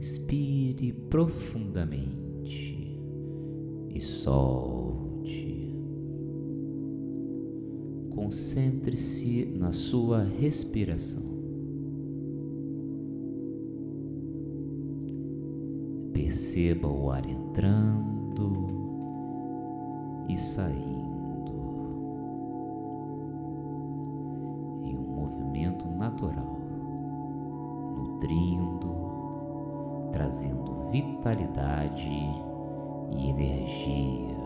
Inspire profundamente e solte. Concentre-se na sua respiração. Perceba o ar entrando e saindo. natural, nutrindo, trazendo vitalidade e energia.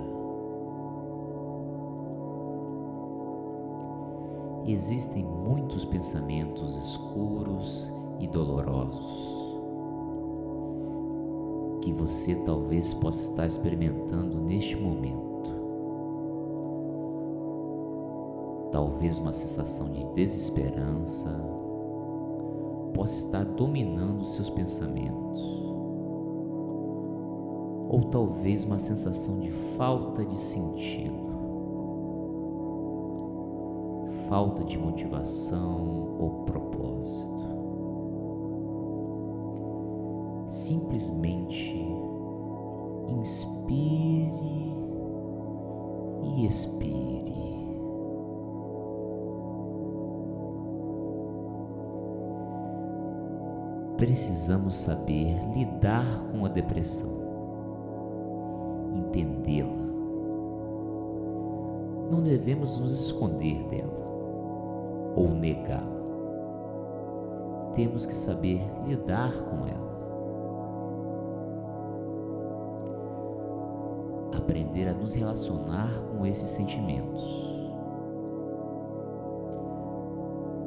Existem muitos pensamentos escuros e dolorosos que você talvez possa estar experimentando neste momento. talvez uma sensação de desesperança possa estar dominando seus pensamentos, ou talvez uma sensação de falta de sentido, falta de motivação ou propósito. Simplesmente inspire e expire. precisamos saber lidar com a depressão, entendê-la. Não devemos nos esconder dela ou negá-la. Temos que saber lidar com ela. Aprender a nos relacionar com esses sentimentos.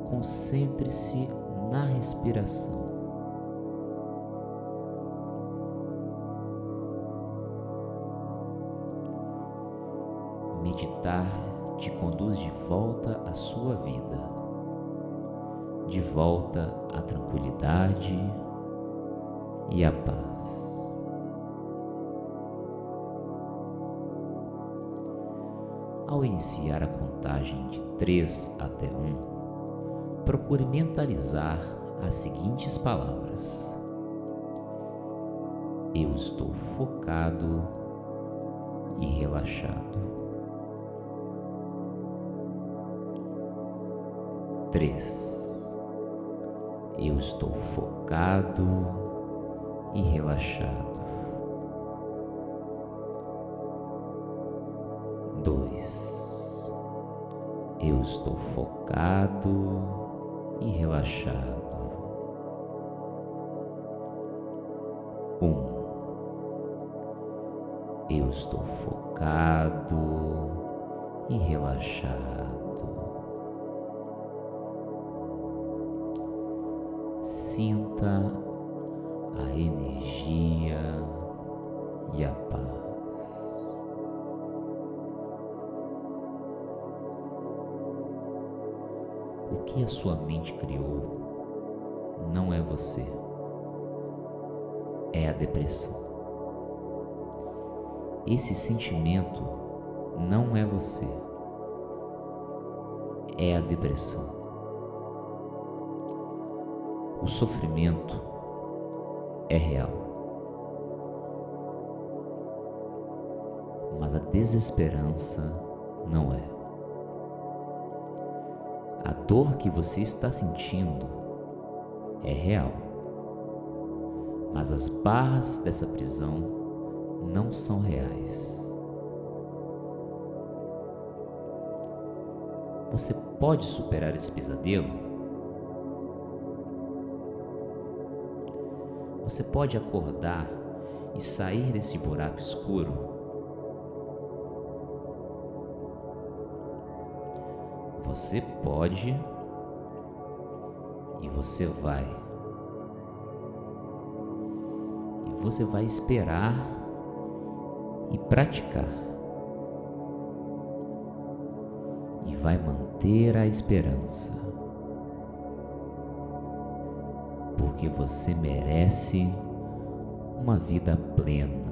Concentre-se na respiração. Meditar te conduz de volta à sua vida, de volta à tranquilidade e à paz. Ao iniciar a contagem de 3 até 1, procure mentalizar as seguintes palavras: Eu estou focado e relaxado. Três. Eu estou focado e relaxado. Dois. Eu estou focado e relaxado. Um. Eu estou focado e relaxado. Sinta a energia e a paz. O que a sua mente criou não é você, é a depressão. Esse sentimento não é você, é a depressão. O sofrimento é real. Mas a desesperança não é. A dor que você está sentindo é real. Mas as barras dessa prisão não são reais. Você pode superar esse pesadelo? Você pode acordar e sair desse buraco escuro. Você pode e você vai. E você vai esperar e praticar. E vai manter a esperança. Porque você merece uma vida plena.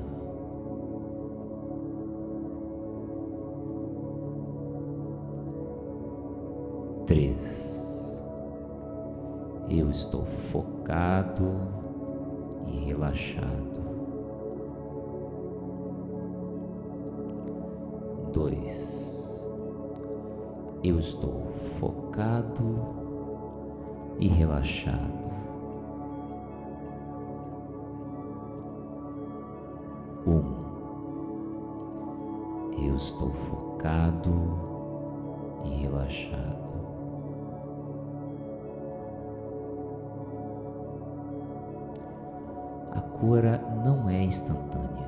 Três. Eu estou focado e relaxado. Dois, eu estou focado e relaxado. Um, eu estou focado e relaxado. A cura não é instantânea.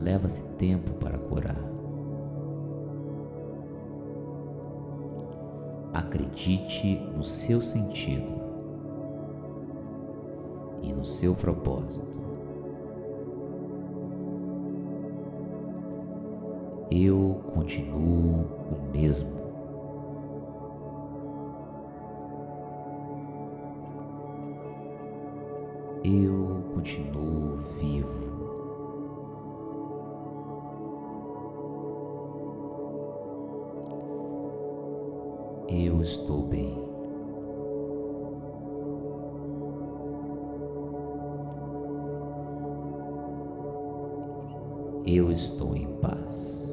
Leva-se tempo para curar. Acredite no seu sentido no seu propósito. Eu continuo o mesmo. Eu continuo vivo. Eu estou bem. Eu estou em paz.